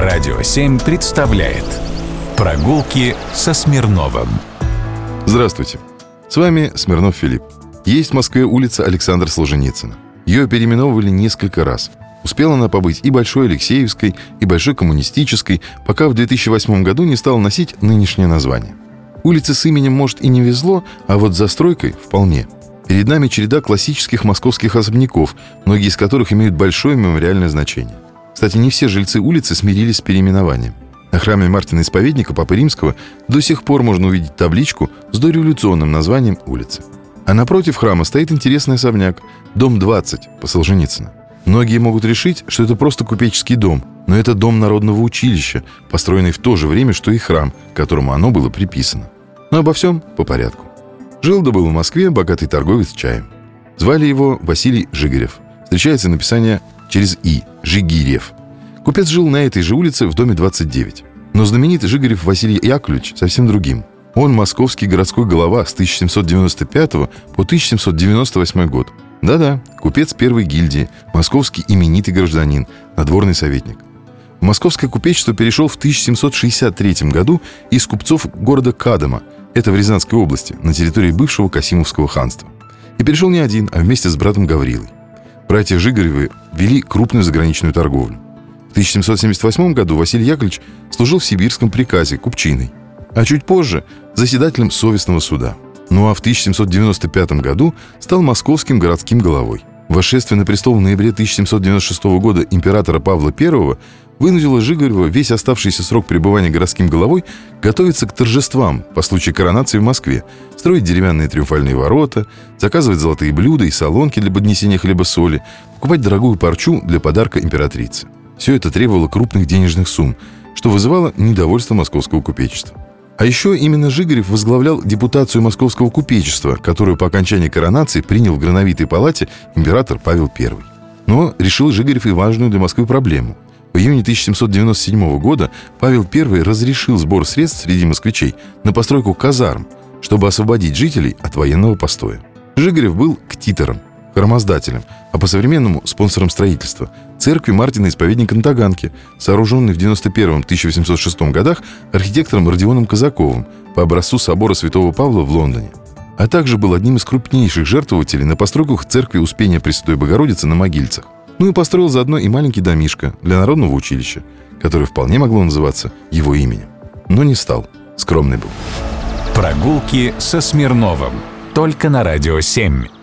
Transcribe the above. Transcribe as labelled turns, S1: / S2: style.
S1: Радио 7 представляет Прогулки со Смирновым
S2: Здравствуйте, с вами Смирнов Филипп. Есть в Москве улица Александра Солженицына. Ее переименовывали несколько раз. Успела она побыть и Большой Алексеевской, и Большой Коммунистической, пока в 2008 году не стала носить нынешнее название. Улице с именем, может, и не везло, а вот застройкой вполне. Перед нами череда классических московских особняков, многие из которых имеют большое мемориальное значение. Кстати, не все жильцы улицы смирились с переименованием. На храме Мартина Исповедника Папы Римского до сих пор можно увидеть табличку с дореволюционным названием улицы. А напротив храма стоит интересный особняк – дом 20 по Солженицыно. Многие могут решить, что это просто купеческий дом, но это дом народного училища, построенный в то же время, что и храм, которому оно было приписано. Но обо всем по порядку. Жил да был в Москве богатый торговец чаем. Звали его Василий Жигарев. Встречается написание через «и» – Жигирев. Купец жил на этой же улице в доме 29. Но знаменитый Жигарев Василий Яковлевич совсем другим. Он московский городской голова с 1795 по 1798 год. Да-да, купец первой гильдии, московский именитый гражданин, надворный советник. В московское купечество перешел в 1763 году из купцов города Кадама, это в Рязанской области, на территории бывшего Касимовского ханства. И перешел не один, а вместе с братом Гаврилой. Братья Жигаревы вели крупную заграничную торговлю. В 1778 году Василий Яковлевич служил в сибирском приказе купчиной, а чуть позже – заседателем совестного суда. Ну а в 1795 году стал московским городским головой. Восшествие на престол в ноябре 1796 года императора Павла I вынудило Жигарева весь оставшийся срок пребывания городским головой готовиться к торжествам по случаю коронации в Москве, строить деревянные триумфальные ворота, заказывать золотые блюда и солонки для поднесения хлеба-соли, покупать дорогую парчу для подарка императрице. Все это требовало крупных денежных сумм, что вызывало недовольство московского купечества. А еще именно Жигарев возглавлял депутацию московского купечества, которую по окончании коронации принял в Грановитой палате император Павел I. Но решил Жигарев и важную для Москвы проблему – в июне 1797 года Павел I разрешил сбор средств среди москвичей на постройку казарм, чтобы освободить жителей от военного постоя. Жигарев был ктитором, хромоздателем, а по-современному спонсором строительства церкви Мартина Исповедника на Таганке, сооруженной в 91-1806 годах архитектором Родионом Казаковым по образцу собора Святого Павла в Лондоне а также был одним из крупнейших жертвователей на постройках церкви Успения Пресвятой Богородицы на Могильцах. Ну и построил заодно и маленький домишко для народного училища, которое вполне могло называться его именем. Но не стал. Скромный был.
S1: Прогулки со Смирновым. Только на «Радио 7».